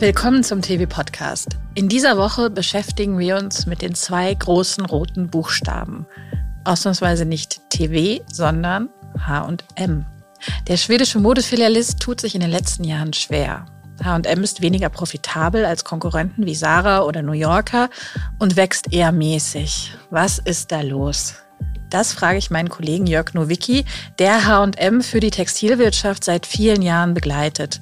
Willkommen zum TV-Podcast. In dieser Woche beschäftigen wir uns mit den zwei großen roten Buchstaben. Ausnahmsweise nicht TV, sondern H und M. Der schwedische Modefilialist tut sich in den letzten Jahren schwer. H&M ist weniger profitabel als Konkurrenten wie Sarah oder New Yorker und wächst eher mäßig. Was ist da los? Das frage ich meinen Kollegen Jörg Nowicki, der H&M für die Textilwirtschaft seit vielen Jahren begleitet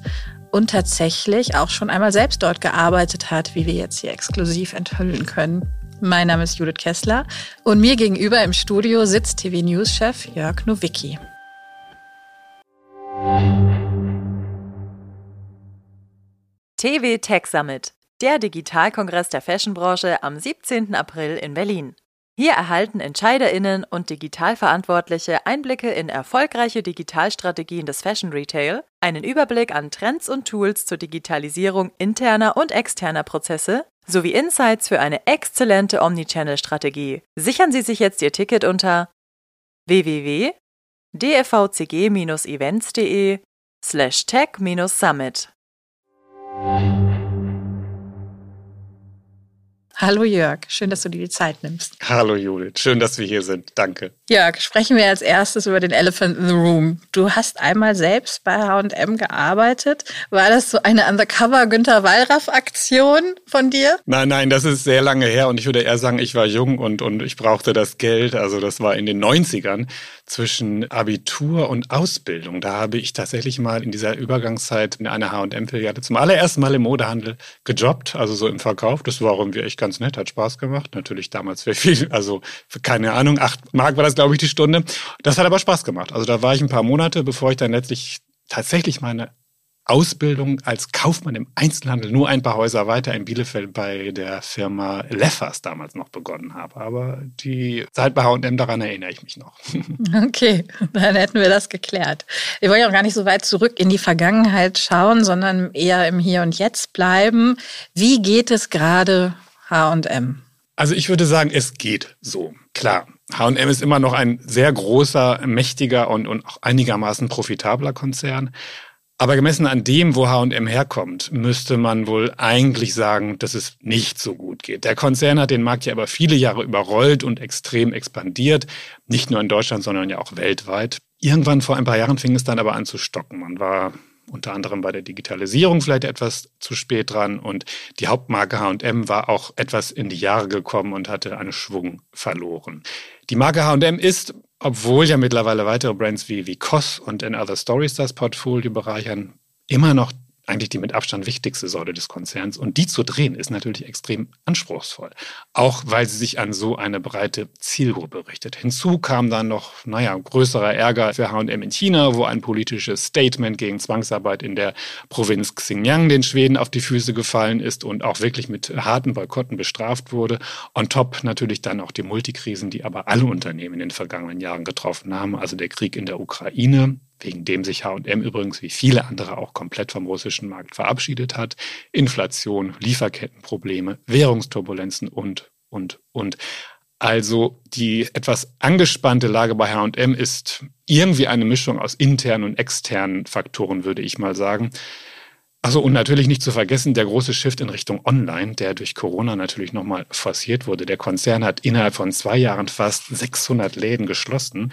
und tatsächlich auch schon einmal selbst dort gearbeitet hat, wie wir jetzt hier exklusiv enthüllen können. Mein Name ist Judith Kessler und mir gegenüber im Studio sitzt TV-News-Chef Jörg Nowicki. TV Tech Summit, der Digitalkongress der Fashionbranche am 17. April in Berlin. Hier erhalten Entscheiderinnen und Digitalverantwortliche Einblicke in erfolgreiche Digitalstrategien des Fashion Retail, einen Überblick an Trends und Tools zur Digitalisierung interner und externer Prozesse sowie Insights für eine exzellente Omnichannel-Strategie. Sichern Sie sich jetzt Ihr Ticket unter www.dfvcg-events.de slash tech-summit. Hallo Jörg, schön, dass du dir die Zeit nimmst. Hallo Judith, schön, dass wir hier sind. Danke. Jörg, sprechen wir als erstes über den Elephant in the Room. Du hast einmal selbst bei H&M gearbeitet. War das so eine Undercover Günter Wallraff Aktion von dir? Nein, nein, das ist sehr lange her und ich würde eher sagen, ich war jung und, und ich brauchte das Geld. Also das war in den 90ern zwischen Abitur und Ausbildung. Da habe ich tatsächlich mal in dieser Übergangszeit in einer H&M-Filiale zum allerersten Mal im Modehandel gejobbt, also so im Verkauf. Das war irgendwie echt ganz nett, hat Spaß gemacht. Natürlich damals für viel, also keine Ahnung, acht Mark war das, glaube ich, die Stunde. Das hat aber Spaß gemacht. Also da war ich ein paar Monate, bevor ich dann letztlich tatsächlich meine Ausbildung als Kaufmann im Einzelhandel nur ein paar Häuser weiter in Bielefeld bei der Firma Leffers damals noch begonnen habe. Aber die Zeit bei H&M, daran erinnere ich mich noch. Okay, dann hätten wir das geklärt. Wir wollen ja auch gar nicht so weit zurück in die Vergangenheit schauen, sondern eher im Hier und Jetzt bleiben. Wie geht es gerade H&M? Also ich würde sagen, es geht so. Klar, H&M ist immer noch ein sehr großer, mächtiger und, und auch einigermaßen profitabler Konzern. Aber gemessen an dem, wo H&M herkommt, müsste man wohl eigentlich sagen, dass es nicht so gut geht. Der Konzern hat den Markt ja aber viele Jahre überrollt und extrem expandiert. Nicht nur in Deutschland, sondern ja auch weltweit. Irgendwann vor ein paar Jahren fing es dann aber an zu stocken. Man war unter anderem bei der Digitalisierung vielleicht etwas zu spät dran und die Hauptmarke H&M war auch etwas in die Jahre gekommen und hatte einen Schwung verloren. Die Marke H&M ist, obwohl ja mittlerweile weitere Brands wie, wie COS und In Other Stories das Portfolio bereichern, immer noch eigentlich die mit Abstand wichtigste Säule des Konzerns. Und die zu drehen ist natürlich extrem anspruchsvoll. Auch weil sie sich an so eine breite Zielgruppe richtet. Hinzu kam dann noch, naja, größerer Ärger für H&M in China, wo ein politisches Statement gegen Zwangsarbeit in der Provinz Xinjiang den Schweden auf die Füße gefallen ist und auch wirklich mit harten Boykotten bestraft wurde. On top natürlich dann auch die Multikrisen, die aber alle Unternehmen in den vergangenen Jahren getroffen haben. Also der Krieg in der Ukraine, wegen dem sich HM übrigens wie viele andere auch komplett vom russischen Markt verabschiedet hat. Inflation, Lieferkettenprobleme, Währungsturbulenzen und, und, und. Also die etwas angespannte Lage bei HM ist irgendwie eine Mischung aus internen und externen Faktoren, würde ich mal sagen. Also und natürlich nicht zu vergessen der große Shift in Richtung Online, der durch Corona natürlich nochmal forciert wurde. Der Konzern hat innerhalb von zwei Jahren fast 600 Läden geschlossen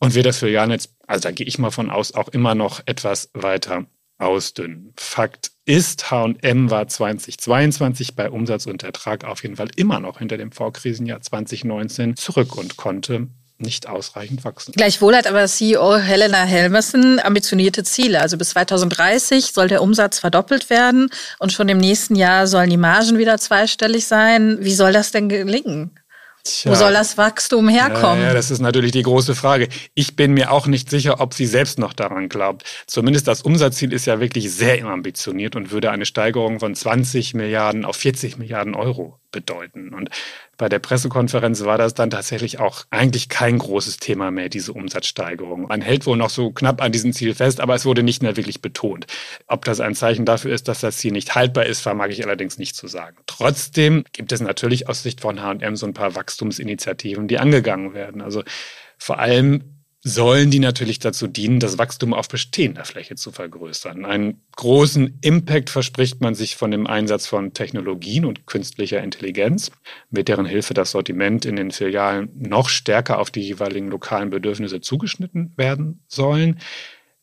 und wird das Filialnetz, also da gehe ich mal von aus, auch immer noch etwas weiter ausdünnen. Fakt ist, H&M war 2022 bei Umsatz und Ertrag auf jeden Fall immer noch hinter dem Vorkrisenjahr 2019 zurück und konnte nicht ausreichend wachsen. Gleichwohl hat aber CEO Helena Helmerson ambitionierte Ziele. Also bis 2030 soll der Umsatz verdoppelt werden und schon im nächsten Jahr sollen die Margen wieder zweistellig sein. Wie soll das denn gelingen? Tja. Wo soll das Wachstum herkommen? Ja, ja, das ist natürlich die große Frage. Ich bin mir auch nicht sicher, ob sie selbst noch daran glaubt. Zumindest das Umsatzziel ist ja wirklich sehr ambitioniert und würde eine Steigerung von 20 Milliarden auf 40 Milliarden Euro bedeuten. Und bei der Pressekonferenz war das dann tatsächlich auch eigentlich kein großes Thema mehr, diese Umsatzsteigerung. Man hält wohl noch so knapp an diesem Ziel fest, aber es wurde nicht mehr wirklich betont. Ob das ein Zeichen dafür ist, dass das Ziel nicht haltbar ist, vermag ich allerdings nicht zu sagen. Trotzdem gibt es natürlich aus Sicht von H&M so ein paar Wachstumsinitiativen, die angegangen werden. Also vor allem sollen die natürlich dazu dienen, das Wachstum auf bestehender Fläche zu vergrößern. Einen großen Impact verspricht man sich von dem Einsatz von Technologien und künstlicher Intelligenz, mit deren Hilfe das Sortiment in den Filialen noch stärker auf die jeweiligen lokalen Bedürfnisse zugeschnitten werden sollen.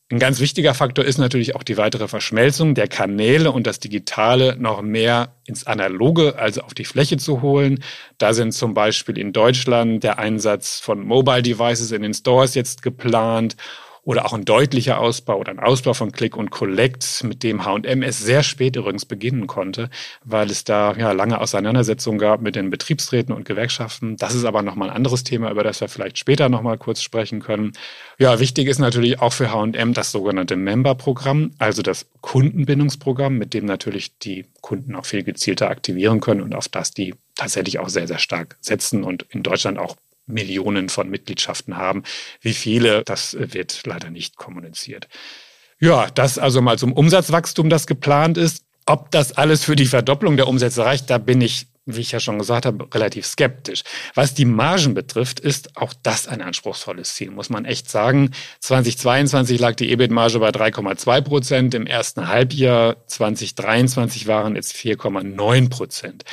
Ein ganz wichtiger Faktor ist natürlich auch die weitere Verschmelzung der Kanäle und das Digitale noch mehr ins Analoge, also auf die Fläche zu holen. Da sind zum Beispiel in Deutschland der Einsatz von Mobile Devices in den Stores jetzt geplant oder auch ein deutlicher Ausbau oder ein Ausbau von Click und Collect, mit dem H&M es sehr spät übrigens beginnen konnte, weil es da ja lange Auseinandersetzungen gab mit den Betriebsräten und Gewerkschaften. Das ist aber nochmal ein anderes Thema, über das wir vielleicht später nochmal kurz sprechen können. Ja, wichtig ist natürlich auch für H&M das sogenannte Member-Programm, also das Kundenbindungsprogramm, mit dem natürlich die Kunden auch viel gezielter aktivieren können und auf das die tatsächlich auch sehr, sehr stark setzen und in Deutschland auch Millionen von Mitgliedschaften haben. Wie viele, das wird leider nicht kommuniziert. Ja, das also mal zum Umsatzwachstum, das geplant ist. Ob das alles für die Verdopplung der Umsätze reicht, da bin ich, wie ich ja schon gesagt habe, relativ skeptisch. Was die Margen betrifft, ist auch das ein anspruchsvolles Ziel, muss man echt sagen. 2022 lag die EBIT-Marge bei 3,2 Prozent, im ersten Halbjahr 2023 waren es 4,9 Prozent.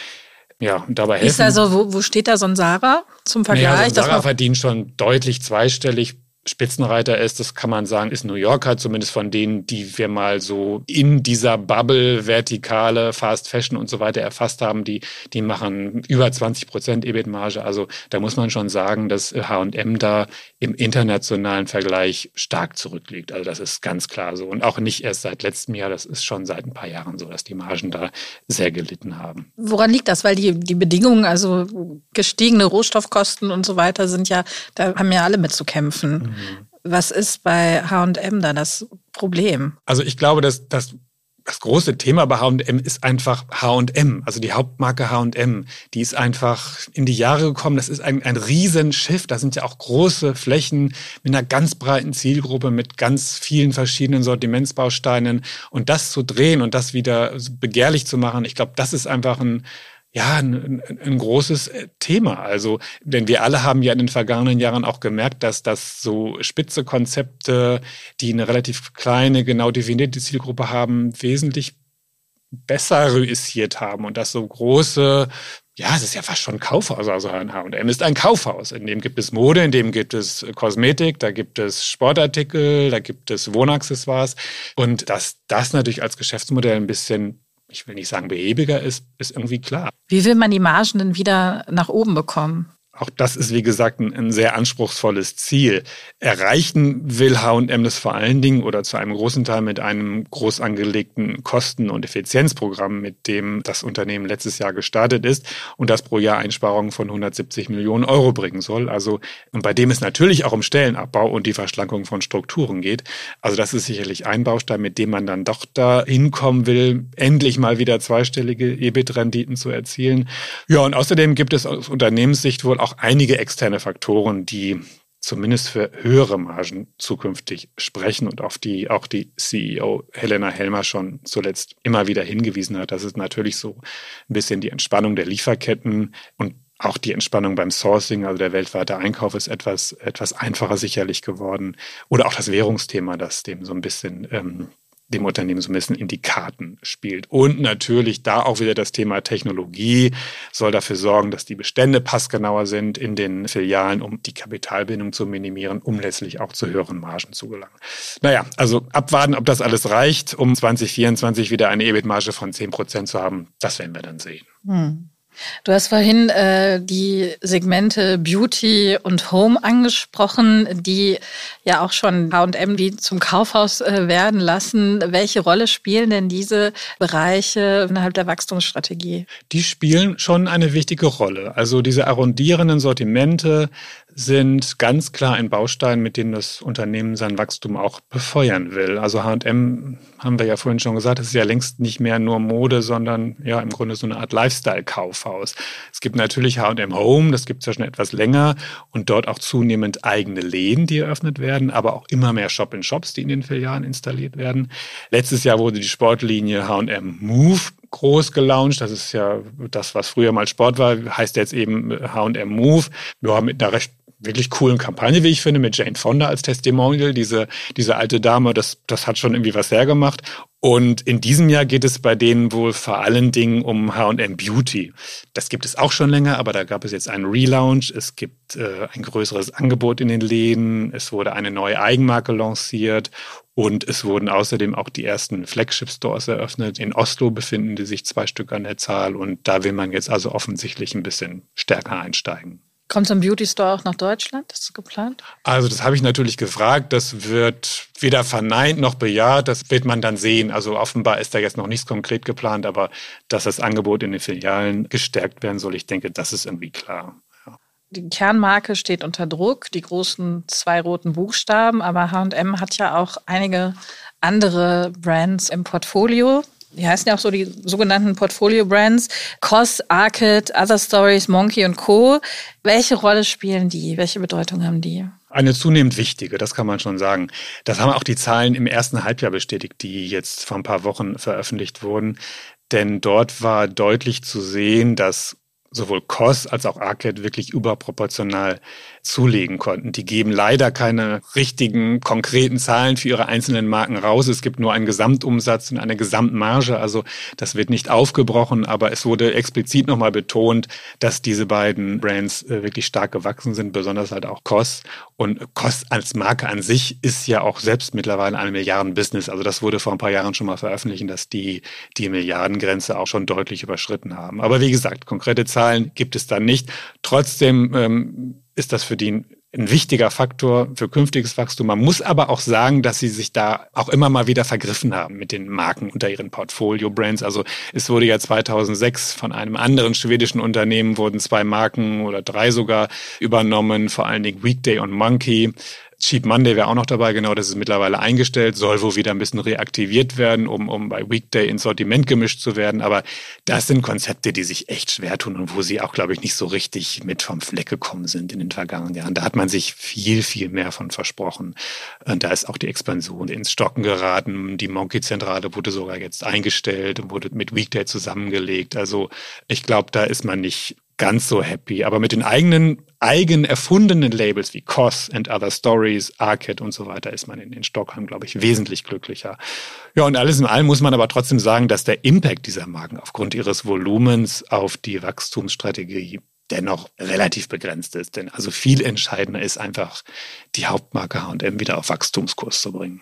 Ja, und dabei helfen. Ist also, wo, wo steht da so ein Sarah zum Vergleich? Naja, so ein Sarah verdient schon deutlich zweistellig Spitzenreiter ist, das kann man sagen, ist New Yorker, zumindest von denen, die wir mal so in dieser Bubble, Vertikale, Fast Fashion und so weiter erfasst haben, die, die machen über 20 Prozent EBIT-Marge. Also da muss man schon sagen, dass H&M da im internationalen Vergleich stark zurückliegt. Also das ist ganz klar so. Und auch nicht erst seit letztem Jahr, das ist schon seit ein paar Jahren so, dass die Margen da sehr gelitten haben. Woran liegt das? Weil die, die Bedingungen, also gestiegene Rohstoffkosten und so weiter sind ja, da haben ja alle mit zu kämpfen. Mhm. Was ist bei HM da das Problem? Also ich glaube, dass das das große Thema bei H&M ist einfach H&M, also die Hauptmarke H&M. Die ist einfach in die Jahre gekommen. Das ist ein, ein Riesenschiff. Da sind ja auch große Flächen mit einer ganz breiten Zielgruppe, mit ganz vielen verschiedenen Sortimentsbausteinen. Und das zu drehen und das wieder begehrlich zu machen, ich glaube, das ist einfach ein, ja, ein, ein, großes äh, Thema. Also, denn wir alle haben ja in den vergangenen Jahren auch gemerkt, dass das so spitze Konzepte, die eine relativ kleine, genau definierte Zielgruppe haben, wesentlich besser reüssiert haben und dass so große, ja, es ist ja fast schon ein Kaufhaus, also H&M ist ein Kaufhaus. In dem gibt es Mode, in dem gibt es Kosmetik, da gibt es Sportartikel, da gibt es Wohnaccessoires und dass das natürlich als Geschäftsmodell ein bisschen ich will nicht sagen behäbiger ist, ist irgendwie klar. Wie will man die Margen denn wieder nach oben bekommen? Auch das ist, wie gesagt, ein, ein sehr anspruchsvolles Ziel. Erreichen will H&M das vor allen Dingen oder zu einem großen Teil mit einem groß angelegten Kosten- und Effizienzprogramm, mit dem das Unternehmen letztes Jahr gestartet ist und das pro Jahr Einsparungen von 170 Millionen Euro bringen soll. Also, und bei dem es natürlich auch um Stellenabbau und die Verschlankung von Strukturen geht. Also, das ist sicherlich ein Baustein, mit dem man dann doch da hinkommen will, endlich mal wieder zweistellige EBIT-Renditen zu erzielen. Ja, und außerdem gibt es aus Unternehmenssicht wohl auch einige externe Faktoren, die zumindest für höhere Margen zukünftig sprechen und auf die auch die CEO Helena Helmer schon zuletzt immer wieder hingewiesen hat. Das ist natürlich so ein bisschen die Entspannung der Lieferketten und auch die Entspannung beim Sourcing, also der weltweite Einkauf ist etwas, etwas einfacher sicherlich geworden. Oder auch das Währungsthema, das dem so ein bisschen ähm, dem Unternehmen so ein bisschen in die Karten spielt. Und natürlich da auch wieder das Thema Technologie soll dafür sorgen, dass die Bestände passgenauer sind in den Filialen, um die Kapitalbindung zu minimieren, um letztlich auch zu höheren Margen zu gelangen. Naja, also abwarten, ob das alles reicht, um 2024 wieder eine EBIT-Marge von 10 Prozent zu haben, das werden wir dann sehen. Hm. Du hast vorhin äh, die Segmente Beauty und Home angesprochen, die ja auch schon H&M wie zum Kaufhaus äh, werden lassen. Welche Rolle spielen denn diese Bereiche innerhalb der Wachstumsstrategie? Die spielen schon eine wichtige Rolle. Also diese arrondierenden Sortimente sind ganz klar ein Baustein, mit dem das Unternehmen sein Wachstum auch befeuern will. Also H&M haben wir ja vorhin schon gesagt, das ist ja längst nicht mehr nur Mode, sondern ja im Grunde so eine Art Lifestyle-Kaufhaus. Es gibt natürlich H&M Home, das gibt es ja schon etwas länger und dort auch zunehmend eigene Läden, die eröffnet werden, aber auch immer mehr Shop-in-Shops, die in den Filialen installiert werden. Letztes Jahr wurde die Sportlinie H&M Move groß gelauncht. Das ist ja das, was früher mal Sport war, heißt jetzt eben H&M Move. Wir haben mit einer recht wirklich coolen Kampagne, wie ich finde, mit Jane Fonda als Testimonial. Diese, diese alte Dame, das, das hat schon irgendwie was hergemacht. Und in diesem Jahr geht es bei denen wohl vor allen Dingen um H&M Beauty. Das gibt es auch schon länger, aber da gab es jetzt einen Relaunch. Es gibt äh, ein größeres Angebot in den Läden. Es wurde eine neue Eigenmarke lanciert. Und es wurden außerdem auch die ersten Flagship-Stores eröffnet. In Oslo befinden die sich zwei Stück an der Zahl. Und da will man jetzt also offensichtlich ein bisschen stärker einsteigen. Kommt so ein Beauty Store auch nach Deutschland? Ist das geplant? Also das habe ich natürlich gefragt. Das wird weder verneint noch bejaht. Das wird man dann sehen. Also offenbar ist da jetzt noch nichts konkret geplant, aber dass das Angebot in den Filialen gestärkt werden soll, ich denke, das ist irgendwie klar. Die Kernmarke steht unter Druck, die großen zwei roten Buchstaben, aber H&M hat ja auch einige andere Brands im Portfolio die heißen ja auch so die sogenannten Portfolio-Brands, COS, Arcade, Other Stories, Monkey und Co. Welche Rolle spielen die? Welche Bedeutung haben die? Eine zunehmend wichtige, das kann man schon sagen. Das haben auch die Zahlen im ersten Halbjahr bestätigt, die jetzt vor ein paar Wochen veröffentlicht wurden. Denn dort war deutlich zu sehen, dass sowohl COS als auch Arcade wirklich überproportional zulegen konnten. Die geben leider keine richtigen, konkreten Zahlen für ihre einzelnen Marken raus. Es gibt nur einen Gesamtumsatz und eine Gesamtmarge. Also das wird nicht aufgebrochen, aber es wurde explizit nochmal betont, dass diese beiden Brands äh, wirklich stark gewachsen sind, besonders halt auch COS. Und COS als Marke an sich ist ja auch selbst mittlerweile ein Milliardenbusiness. Also das wurde vor ein paar Jahren schon mal veröffentlicht, dass die die Milliardengrenze auch schon deutlich überschritten haben. Aber wie gesagt, konkrete Zahlen gibt es da nicht. Trotzdem ähm, ist das für die ein wichtiger Faktor für künftiges Wachstum. Man muss aber auch sagen, dass sie sich da auch immer mal wieder vergriffen haben mit den Marken unter ihren Portfolio-Brands. Also es wurde ja 2006 von einem anderen schwedischen Unternehmen wurden zwei Marken oder drei sogar übernommen, vor allen Dingen Weekday und Monkey. Cheap Monday wäre auch noch dabei, genau, das ist mittlerweile eingestellt, soll wohl wieder ein bisschen reaktiviert werden, um, um bei Weekday ins Sortiment gemischt zu werden. Aber das sind Konzepte, die sich echt schwer tun und wo sie auch, glaube ich, nicht so richtig mit vom Fleck gekommen sind in den vergangenen Jahren. Da hat man sich viel, viel mehr von versprochen. Und da ist auch die Expansion ins Stocken geraten. Die Monkey-Zentrale wurde sogar jetzt eingestellt und wurde mit Weekday zusammengelegt. Also ich glaube, da ist man nicht ganz so happy. Aber mit den eigenen, eigen erfundenen Labels wie COS and Other Stories, Arcade und so weiter ist man in, in Stockholm, glaube ich, wesentlich glücklicher. Ja, und alles in allem muss man aber trotzdem sagen, dass der Impact dieser Marken aufgrund ihres Volumens auf die Wachstumsstrategie dennoch relativ begrenzt ist. Denn also viel entscheidender ist einfach, die Hauptmarke H&M wieder auf Wachstumskurs zu bringen.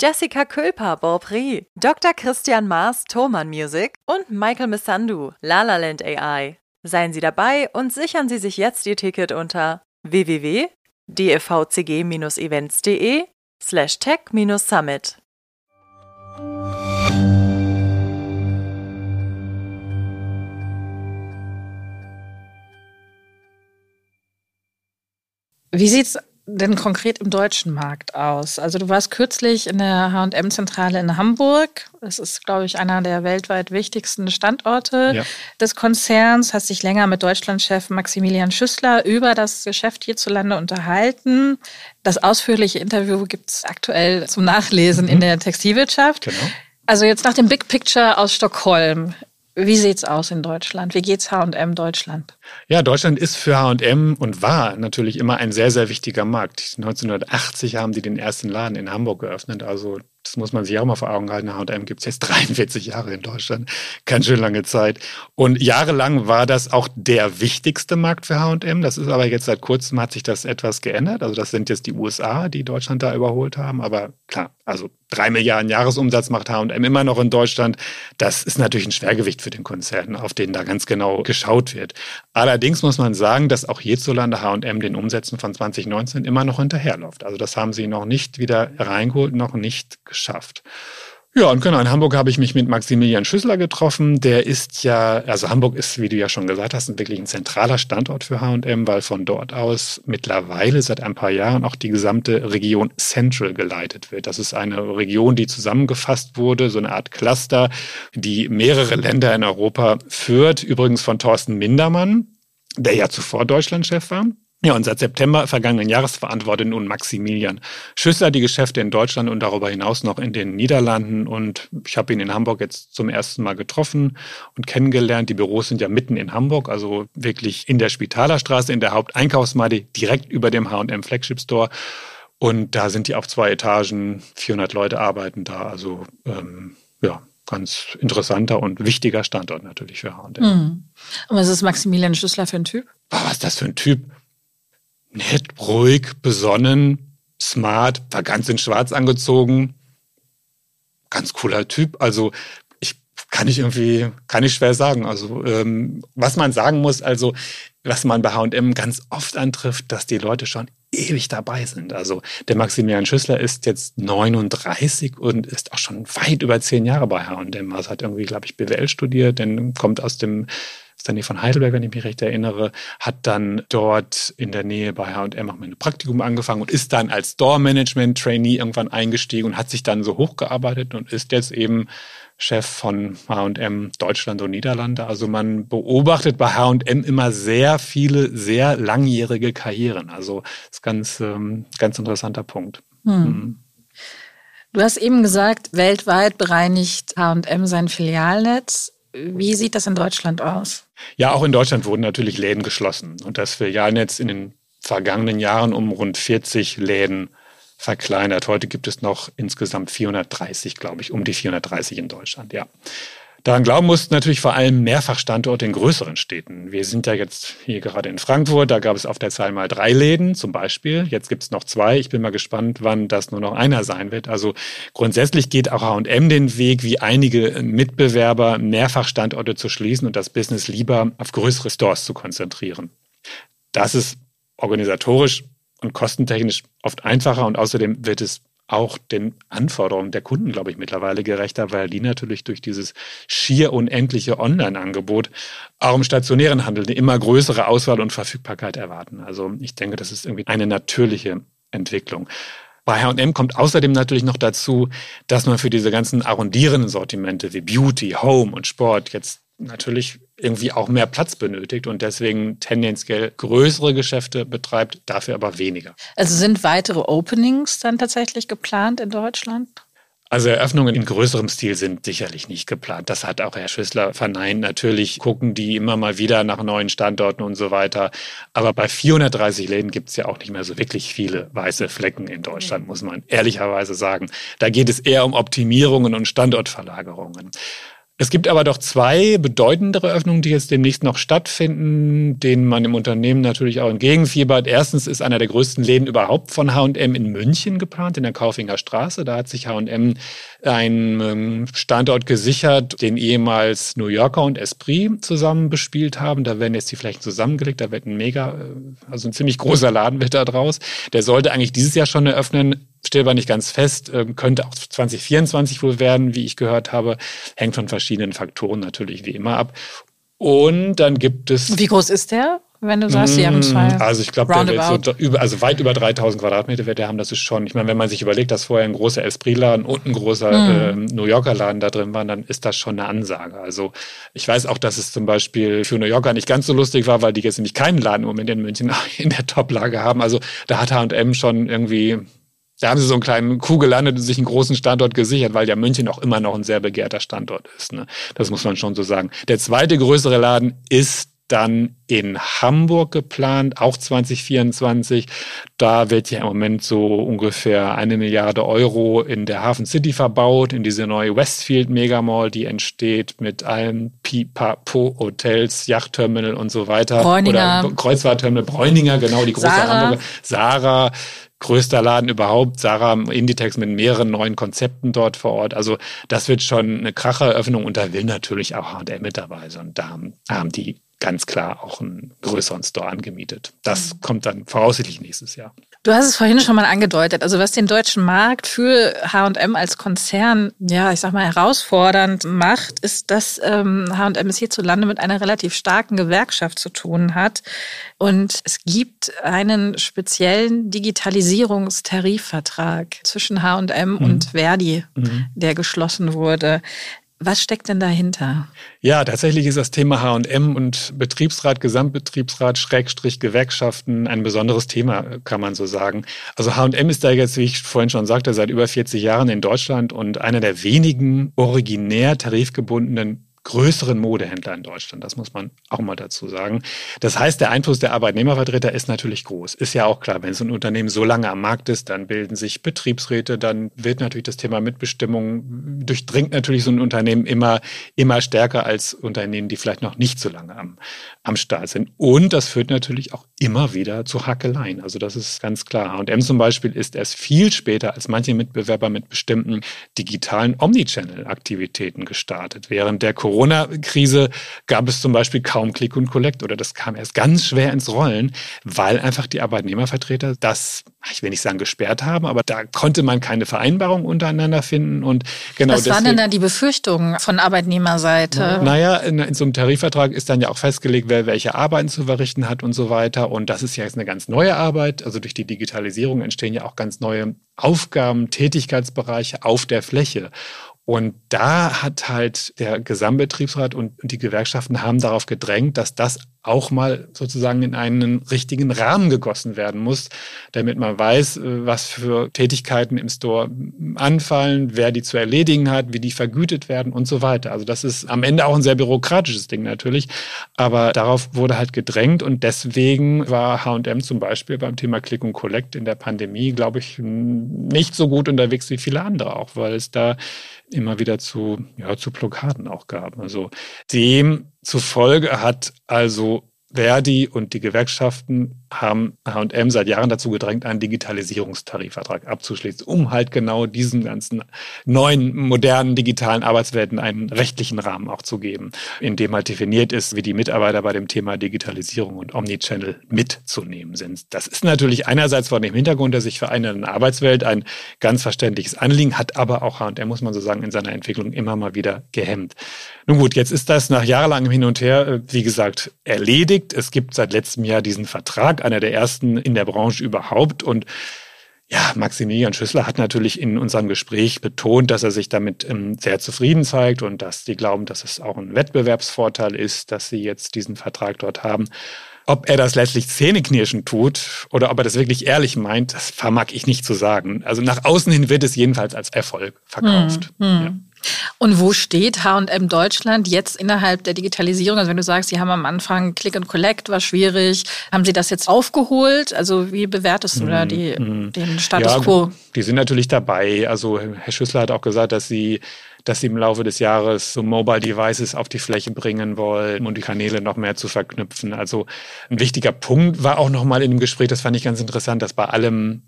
Jessica Külper, Beaupré, Dr. Christian Maas, Thoman Music und Michael Missandu, Lalaland AI. Seien Sie dabei und sichern Sie sich jetzt Ihr Ticket unter www.dfvcg-events.de slash tech-summit. Wie sieht's denn konkret im deutschen Markt aus? Also du warst kürzlich in der H&M-Zentrale in Hamburg. Das ist, glaube ich, einer der weltweit wichtigsten Standorte ja. des Konzerns. Hast dich länger mit Deutschlandchef Maximilian Schüssler über das Geschäft hierzulande unterhalten. Das ausführliche Interview gibt es aktuell zum Nachlesen mhm. in der Textilwirtschaft. Genau. Also jetzt nach dem Big Picture aus Stockholm. Wie sieht's aus in Deutschland? Wie geht's H&M Deutschland? Ja, Deutschland ist für H&M und war natürlich immer ein sehr, sehr wichtiger Markt. 1980 haben die den ersten Laden in Hamburg geöffnet. Also das muss man sich auch mal vor Augen halten. H&M gibt es jetzt 43 Jahre in Deutschland. Ganz schön lange Zeit. Und jahrelang war das auch der wichtigste Markt für H&M. Das ist aber jetzt seit kurzem hat sich das etwas geändert. Also das sind jetzt die USA, die Deutschland da überholt haben. Aber klar, also drei Milliarden Jahresumsatz macht H&M immer noch in Deutschland. Das ist natürlich ein Schwergewicht für den Konzern, auf den da ganz genau geschaut wird. Allerdings muss man sagen, dass auch hierzulande H&M den Umsätzen von 2019 immer noch hinterherläuft. Also das haben sie noch nicht wieder reingeholt, noch nicht geschafft. Ja, und genau, in Hamburg habe ich mich mit Maximilian Schüssler getroffen. Der ist ja, also Hamburg ist, wie du ja schon gesagt hast, wirklich ein zentraler Standort für H&M, weil von dort aus mittlerweile seit ein paar Jahren auch die gesamte Region Central geleitet wird. Das ist eine Region, die zusammengefasst wurde, so eine Art Cluster, die mehrere Länder in Europa führt. Übrigens von Thorsten Mindermann, der ja zuvor Deutschlandchef war. Ja, und seit September vergangenen Jahres verantwortet nun Maximilian Schüssler die Geschäfte in Deutschland und darüber hinaus noch in den Niederlanden. Und ich habe ihn in Hamburg jetzt zum ersten Mal getroffen und kennengelernt. Die Büros sind ja mitten in Hamburg, also wirklich in der Spitalerstraße, in der Haupteinkaufsmeile, direkt über dem H&M Flagship Store. Und da sind die auf zwei Etagen, 400 Leute arbeiten da. Also ähm, ja, ganz interessanter und wichtiger Standort natürlich für H&M. Mhm. Und was ist Maximilian Schüssler für ein Typ? Was ist das für ein Typ? Nett, ruhig, besonnen, smart, war ganz in Schwarz angezogen. Ganz cooler Typ. Also ich kann ich irgendwie, kann ich schwer sagen. Also ähm, was man sagen muss, also was man bei H&M ganz oft antrifft, dass die Leute schon ewig dabei sind. Also der Maximilian Schüssler ist jetzt 39 und ist auch schon weit über zehn Jahre bei H&M. Also hat irgendwie, glaube ich, BWL studiert, denn kommt aus dem ist dann die von Heidelberg, wenn ich mich recht erinnere, hat dann dort in der Nähe bei H&M auch mein Praktikum angefangen und ist dann als Store-Management-Trainee irgendwann eingestiegen und hat sich dann so hochgearbeitet und ist jetzt eben Chef von H&M Deutschland und Niederlande. Also man beobachtet bei H&M immer sehr viele, sehr langjährige Karrieren. Also das ist ganz, ähm, ganz interessanter Punkt. Hm. Hm. Du hast eben gesagt, weltweit bereinigt H&M sein Filialnetz. Wie sieht das in Deutschland aus? Ja, auch in Deutschland wurden natürlich Läden geschlossen. Und das Filialnetz in den vergangenen Jahren um rund 40 Läden verkleinert. Heute gibt es noch insgesamt 430, glaube ich, um die 430 in Deutschland, ja. Daran glauben mussten natürlich vor allem Mehrfachstandorte in größeren Städten. Wir sind ja jetzt hier gerade in Frankfurt, da gab es auf der Zahl mal drei Läden zum Beispiel. Jetzt gibt es noch zwei. Ich bin mal gespannt, wann das nur noch einer sein wird. Also grundsätzlich geht auch H&M den Weg, wie einige Mitbewerber, Mehrfachstandorte zu schließen und das Business lieber auf größere Stores zu konzentrieren. Das ist organisatorisch und kostentechnisch oft einfacher und außerdem wird es auch den Anforderungen der Kunden, glaube ich, mittlerweile gerechter, weil die natürlich durch dieses schier unendliche Online-Angebot auch im stationären Handel eine immer größere Auswahl und Verfügbarkeit erwarten. Also ich denke, das ist irgendwie eine natürliche Entwicklung. Bei H&M kommt außerdem natürlich noch dazu, dass man für diese ganzen arrondierenden Sortimente wie Beauty, Home und Sport jetzt natürlich irgendwie auch mehr Platz benötigt und deswegen tendenziell größere Geschäfte betreibt, dafür aber weniger. Also sind weitere Openings dann tatsächlich geplant in Deutschland? Also Eröffnungen in größerem Stil sind sicherlich nicht geplant. Das hat auch Herr Schüssler verneint. Natürlich gucken die immer mal wieder nach neuen Standorten und so weiter. Aber bei 430 Läden gibt es ja auch nicht mehr so wirklich viele weiße Flecken in Deutschland, muss man ehrlicherweise sagen. Da geht es eher um Optimierungen und Standortverlagerungen. Es gibt aber doch zwei bedeutendere Öffnungen, die jetzt demnächst noch stattfinden, denen man im Unternehmen natürlich auch entgegenfiebert. Erstens ist einer der größten Läden überhaupt von H&M in München geplant, in der Kaufinger Straße. Da hat sich H&M einen ähm, Standort gesichert, den ehemals New Yorker und Esprit zusammen bespielt haben. Da werden jetzt die Flächen zusammengelegt. Da wird ein mega, äh, also ein ziemlich großer Laden wird da draus. Der sollte eigentlich dieses Jahr schon eröffnen steht aber nicht ganz fest, ähm, könnte auch 2024 wohl werden, wie ich gehört habe. Hängt von verschiedenen Faktoren natürlich wie immer ab. Und dann gibt es. Wie groß ist der? Wenn du sagst, sie haben zwei. Mm, also ich glaube, der wird so über, also weit über 3000 Quadratmeter wird der haben. Das ist schon, ich meine, wenn man sich überlegt, dass vorher ein großer Esprit-Laden und ein großer mm. äh, New Yorker-Laden da drin waren, dann ist das schon eine Ansage. Also ich weiß auch, dass es zum Beispiel für New Yorker nicht ganz so lustig war, weil die jetzt nämlich keinen Laden im Moment in München in der Top-Lage haben. Also da hat H&M schon irgendwie da haben sie so einen kleinen Kuh gelandet und sich einen großen Standort gesichert, weil ja München auch immer noch ein sehr begehrter Standort ist. Ne? Das muss man schon so sagen. Der zweite größere Laden ist dann in Hamburg geplant, auch 2024. Da wird ja im Moment so ungefähr eine Milliarde Euro in der Hafen City verbaut, in diese neue Westfield Megamall, die entsteht mit allen Pipapo Hotels, Yachtterminal und so weiter. Bräuninger. Oder Kreuzfahrtterminal Bräuninger, genau, die große Sarah. Hamburger. Sarah, größter Laden überhaupt. Sarah Inditex mit mehreren neuen Konzepten dort vor Ort. Also das wird schon eine Kracheröffnung und da will natürlich auch H&M mit dabei sein. Und da haben, haben die ganz klar auch einen größeren Store angemietet. Das mhm. kommt dann voraussichtlich nächstes Jahr. Du hast es vorhin schon mal angedeutet. Also was den deutschen Markt für H&M als Konzern, ja, ich sag mal herausfordernd macht, ist, dass H&M es hierzulande mit einer relativ starken Gewerkschaft zu tun hat. Und es gibt einen speziellen Digitalisierungstarifvertrag zwischen H&M mhm. und Verdi, mhm. der geschlossen wurde. Was steckt denn dahinter? Ja, tatsächlich ist das Thema H&M und Betriebsrat, Gesamtbetriebsrat, Schrägstrich, Gewerkschaften ein besonderes Thema, kann man so sagen. Also H&M ist da jetzt, wie ich vorhin schon sagte, seit über 40 Jahren in Deutschland und einer der wenigen originär tarifgebundenen größeren Modehändler in Deutschland. Das muss man auch mal dazu sagen. Das heißt, der Einfluss der Arbeitnehmervertreter ist natürlich groß. Ist ja auch klar, wenn so ein Unternehmen so lange am Markt ist, dann bilden sich Betriebsräte, dann wird natürlich das Thema Mitbestimmung durchdringt natürlich so ein Unternehmen immer, immer stärker als Unternehmen, die vielleicht noch nicht so lange am, am Start sind. Und das führt natürlich auch immer wieder zu Hackeleien. Also das ist ganz klar. H&M zum Beispiel ist erst viel später als manche Mitbewerber mit bestimmten digitalen Omnichannel-Aktivitäten gestartet. Während der Corona-Krise gab es zum Beispiel kaum Click und Collect oder das kam erst ganz schwer ins Rollen, weil einfach die Arbeitnehmervertreter das, ich will nicht sagen gesperrt haben, aber da konnte man keine Vereinbarung untereinander finden und genau Was waren denn da die Befürchtungen von Arbeitnehmerseite? Naja, in, in so einem Tarifvertrag ist dann ja auch festgelegt, wer welche Arbeiten zu verrichten hat und so weiter und das ist ja jetzt eine ganz neue Arbeit, also durch die Digitalisierung entstehen ja auch ganz neue Aufgaben, Tätigkeitsbereiche auf der Fläche. Und da hat halt der Gesamtbetriebsrat und die Gewerkschaften haben darauf gedrängt, dass das auch mal sozusagen in einen richtigen Rahmen gegossen werden muss, damit man weiß, äh, was für Tätigkeiten im Store anfallen, wer die zu erledigen hat, wie die vergütet werden und so weiter. Also das ist am Ende auch ein sehr bürokratisches Ding natürlich, aber darauf wurde halt gedrängt und deswegen war H&M zum Beispiel beim Thema Click und Collect in der Pandemie, glaube ich, nicht so gut unterwegs wie viele andere auch, weil es da immer wieder zu, ja, zu Blockaden auch gab. Also demzufolge hat also Verdi und die Gewerkschaften haben H&M seit Jahren dazu gedrängt, einen Digitalisierungstarifvertrag abzuschließen, um halt genau diesen ganzen neuen, modernen, digitalen Arbeitswelten einen rechtlichen Rahmen auch zu geben, in dem halt definiert ist, wie die Mitarbeiter bei dem Thema Digitalisierung und Omnichannel mitzunehmen sind. Das ist natürlich einerseits vor dem Hintergrund der sich vereinenden Arbeitswelt ein ganz verständliches Anliegen, hat aber auch H&M, muss man so sagen, in seiner Entwicklung immer mal wieder gehemmt. Nun gut, jetzt ist das nach jahrelangem Hin und Her, äh, wie gesagt, erledigt. Es gibt seit letztem Jahr diesen Vertrag Verlag, einer der ersten in der Branche überhaupt. Und ja, Maximilian Schüssler hat natürlich in unserem Gespräch betont, dass er sich damit ähm, sehr zufrieden zeigt und dass die glauben, dass es auch ein Wettbewerbsvorteil ist, dass sie jetzt diesen Vertrag dort haben. Ob er das letztlich zähneknirschen tut oder ob er das wirklich ehrlich meint, das vermag ich nicht zu sagen. Also nach außen hin wird es jedenfalls als Erfolg verkauft. Hm, hm. Ja. Und wo steht H&M Deutschland jetzt innerhalb der Digitalisierung? Also wenn du sagst, Sie haben am Anfang Click and Collect, war schwierig. Haben Sie das jetzt aufgeholt? Also wie bewertest du da mhm, die, mm, den Status ja, quo? Die sind natürlich dabei. Also Herr Schüssler hat auch gesagt, dass Sie dass sie im Laufe des Jahres so Mobile Devices auf die Fläche bringen wollen um die Kanäle noch mehr zu verknüpfen. Also ein wichtiger Punkt war auch nochmal in dem Gespräch, das fand ich ganz interessant, dass bei allem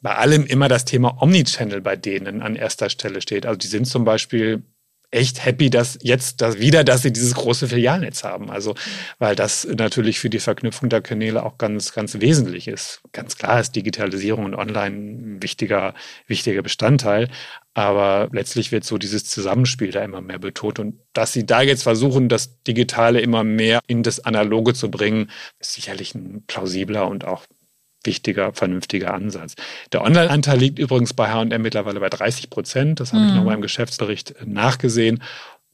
bei allem immer das Thema Omnichannel bei denen an erster Stelle steht. Also die sind zum Beispiel echt happy, dass jetzt das wieder, dass sie dieses große Filialnetz haben. Also, weil das natürlich für die Verknüpfung der Kanäle auch ganz, ganz wesentlich ist. Ganz klar ist Digitalisierung und Online ein wichtiger, wichtiger Bestandteil. Aber letztlich wird so dieses Zusammenspiel da immer mehr betont. Und dass sie da jetzt versuchen, das Digitale immer mehr in das Analoge zu bringen, ist sicherlich ein plausibler und auch wichtiger, vernünftiger Ansatz. Der Online-Anteil liegt übrigens bei H&M mittlerweile bei 30 Prozent. Das habe mhm. ich nochmal im Geschäftsbericht nachgesehen.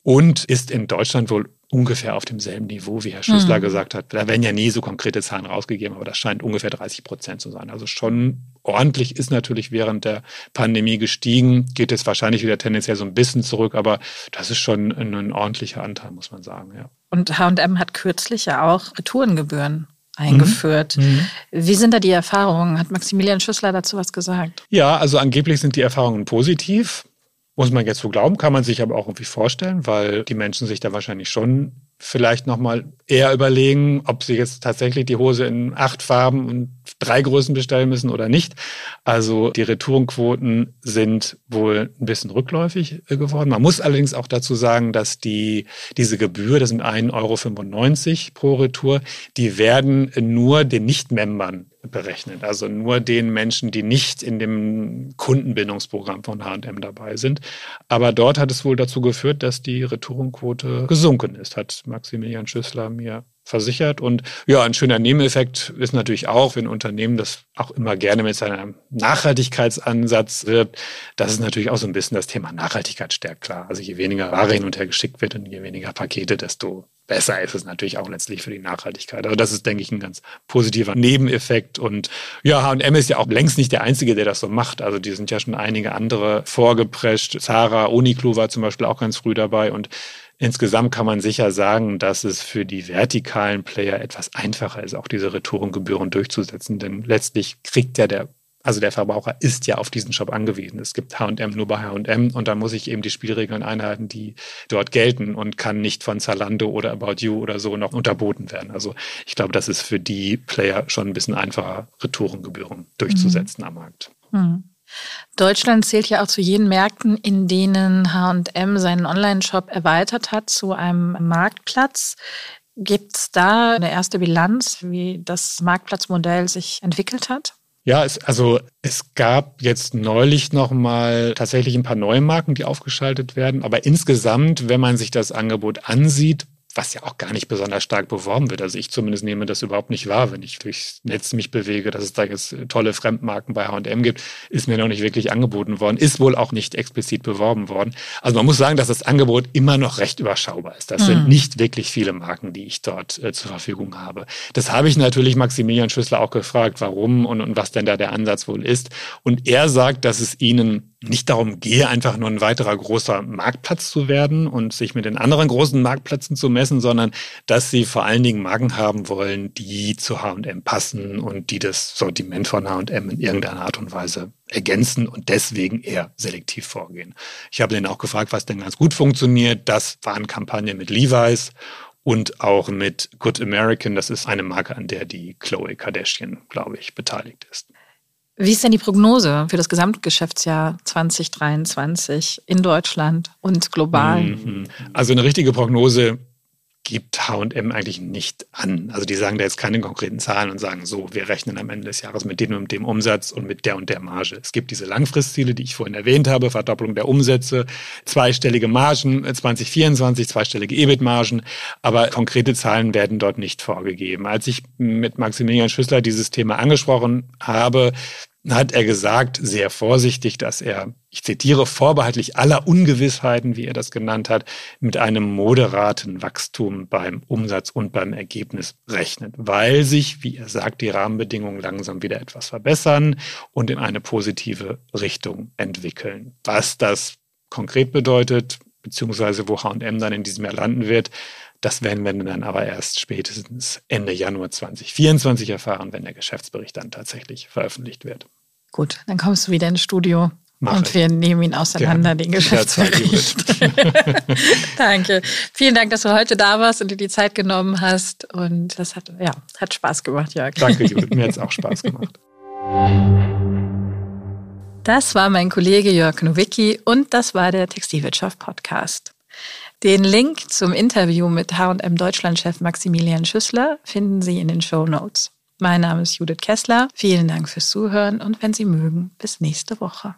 Und ist in Deutschland wohl ungefähr auf demselben Niveau, wie Herr Schüssler mhm. gesagt hat. Da werden ja nie so konkrete Zahlen rausgegeben, aber das scheint ungefähr 30 Prozent zu sein. Also schon ordentlich ist natürlich während der Pandemie gestiegen, geht jetzt wahrscheinlich wieder tendenziell so ein bisschen zurück, aber das ist schon ein, ein ordentlicher Anteil, muss man sagen. Ja. Und H&M hat kürzlich ja auch Retourengebühren eingeführt. Mhm. mhm. Wie sind da die Erfahrungen? Hat Maximilian Schüssler dazu was gesagt? Ja, also angeblich sind die Erfahrungen positiv. Muss man jetzt so glauben, kann man sich aber auch irgendwie vorstellen, weil die Menschen sich da wahrscheinlich schon vielleicht nochmal eher überlegen, ob sie jetzt tatsächlich die Hose in acht Farben und drei Größen bestellen müssen oder nicht. Also die Retourenquoten sind wohl ein bisschen rückläufig geworden. Man muss allerdings auch dazu sagen, dass die, diese Gebühr, das sind 1,95 Euro pro Retour, die werden nur den Nicht-Membern berechnet. Also nur den Menschen, die nicht in dem Kundenbindungsprogramm von H&M dabei sind. Aber dort hat es wohl dazu geführt, dass die Retourenquote gesunken ist, hat Maximilian Schüssler mir versichert. Und ja, ein schöner Nebeneffekt ist natürlich auch, wenn ein Unternehmen das auch immer gerne mit seinem Nachhaltigkeitsansatz wirbt, dass es natürlich auch so ein bisschen das Thema Nachhaltigkeit stärkt, klar. Also je weniger Ware hin und her geschickt wird und je weniger Pakete, desto besser ist es natürlich auch letztlich für die Nachhaltigkeit. Also das ist, denke ich, ein ganz positiver Nebeneffekt. Und ja, H&M ist ja auch längst nicht der Einzige, der das so macht. Also die sind ja schon einige andere vorgeprescht. Zara, Uniqlo war zum Beispiel auch ganz früh dabei und Insgesamt kann man sicher sagen, dass es für die vertikalen Player etwas einfacher ist, auch diese Retourengebühren durchzusetzen. Denn letztlich kriegt ja der, also der Verbraucher ist ja auf diesen Shop angewiesen. Es gibt H&M nur bei H&M und da muss ich eben die Spielregeln einhalten, die dort gelten und kann nicht von Zalando oder About You oder so noch unterboten werden. Also ich glaube, das ist für die Player schon ein bisschen einfacher, Retourengebühren durchzusetzen mhm. am Markt. Mhm. Deutschland zählt ja auch zu jenen Märkten, in denen HM seinen Online-Shop erweitert hat zu einem Marktplatz. Gibt es da eine erste Bilanz, wie das Marktplatzmodell sich entwickelt hat? Ja, es, also es gab jetzt neulich noch mal tatsächlich ein paar neue Marken, die aufgeschaltet werden. Aber insgesamt, wenn man sich das Angebot ansieht, was ja auch gar nicht besonders stark beworben wird. Also ich zumindest nehme das überhaupt nicht wahr, wenn ich durchs Netz mich bewege, dass es da jetzt tolle Fremdmarken bei H&M gibt, ist mir noch nicht wirklich angeboten worden, ist wohl auch nicht explizit beworben worden. Also man muss sagen, dass das Angebot immer noch recht überschaubar ist. Das mhm. sind nicht wirklich viele Marken, die ich dort äh, zur Verfügung habe. Das habe ich natürlich Maximilian Schüssler auch gefragt, warum und, und was denn da der Ansatz wohl ist. Und er sagt, dass es ihnen nicht darum gehe, einfach nur ein weiterer großer Marktplatz zu werden und sich mit den anderen großen Marktplätzen zu messen, sondern dass sie vor allen Dingen Marken haben wollen, die zu H&M passen und die das Sortiment von H&M in irgendeiner Art und Weise ergänzen und deswegen eher selektiv vorgehen. Ich habe den auch gefragt, was denn ganz gut funktioniert. Das waren Kampagnen mit Levi's und auch mit Good American. Das ist eine Marke, an der die Chloe Kardashian, glaube ich, beteiligt ist. Wie ist denn die Prognose für das Gesamtgeschäftsjahr 2023 in Deutschland und global? Mhm. Also eine richtige Prognose gibt H&M eigentlich nicht an. Also die sagen da jetzt keine konkreten Zahlen und sagen so, wir rechnen am Ende des Jahres mit dem und dem Umsatz und mit der und der Marge. Es gibt diese Langfristziele, die ich vorhin erwähnt habe, Verdopplung der Umsätze, zweistellige Margen 2024, äh, zweistellige EBIT-Margen, aber konkrete Zahlen werden dort nicht vorgegeben. Als ich mit Maximilian Schüssler dieses Thema angesprochen habe, hat er gesagt, sehr vorsichtig, dass er, ich zitiere, vorbehaltlich aller Ungewissheiten, wie er das genannt hat, mit einem moderaten Wachstum beim Umsatz und beim Ergebnis rechnet, weil sich, wie er sagt, die Rahmenbedingungen langsam wieder etwas verbessern und in eine positive Richtung entwickeln. Was das konkret bedeutet, beziehungsweise wo H&M dann in diesem Jahr landen wird, das werden wir dann aber erst spätestens Ende Januar 2024 erfahren, wenn der Geschäftsbericht dann tatsächlich veröffentlicht wird. Gut, dann kommst du wieder ins Studio Mach und ich. wir nehmen ihn auseinander, Gerne. den Geschäftsbericht. Danke. Vielen Dank, dass du heute da warst und dir die Zeit genommen hast. Und das hat, ja, hat Spaß gemacht, Jörg. Danke, Judith. Mir hat es auch Spaß gemacht. Das war mein Kollege Jörg Nowicki und das war der Textilwirtschaft Podcast. Den Link zum Interview mit H&M Deutschlandchef Maximilian Schüssler finden Sie in den Show Notes. Mein Name ist Judith Kessler. Vielen Dank fürs Zuhören und wenn Sie mögen, bis nächste Woche.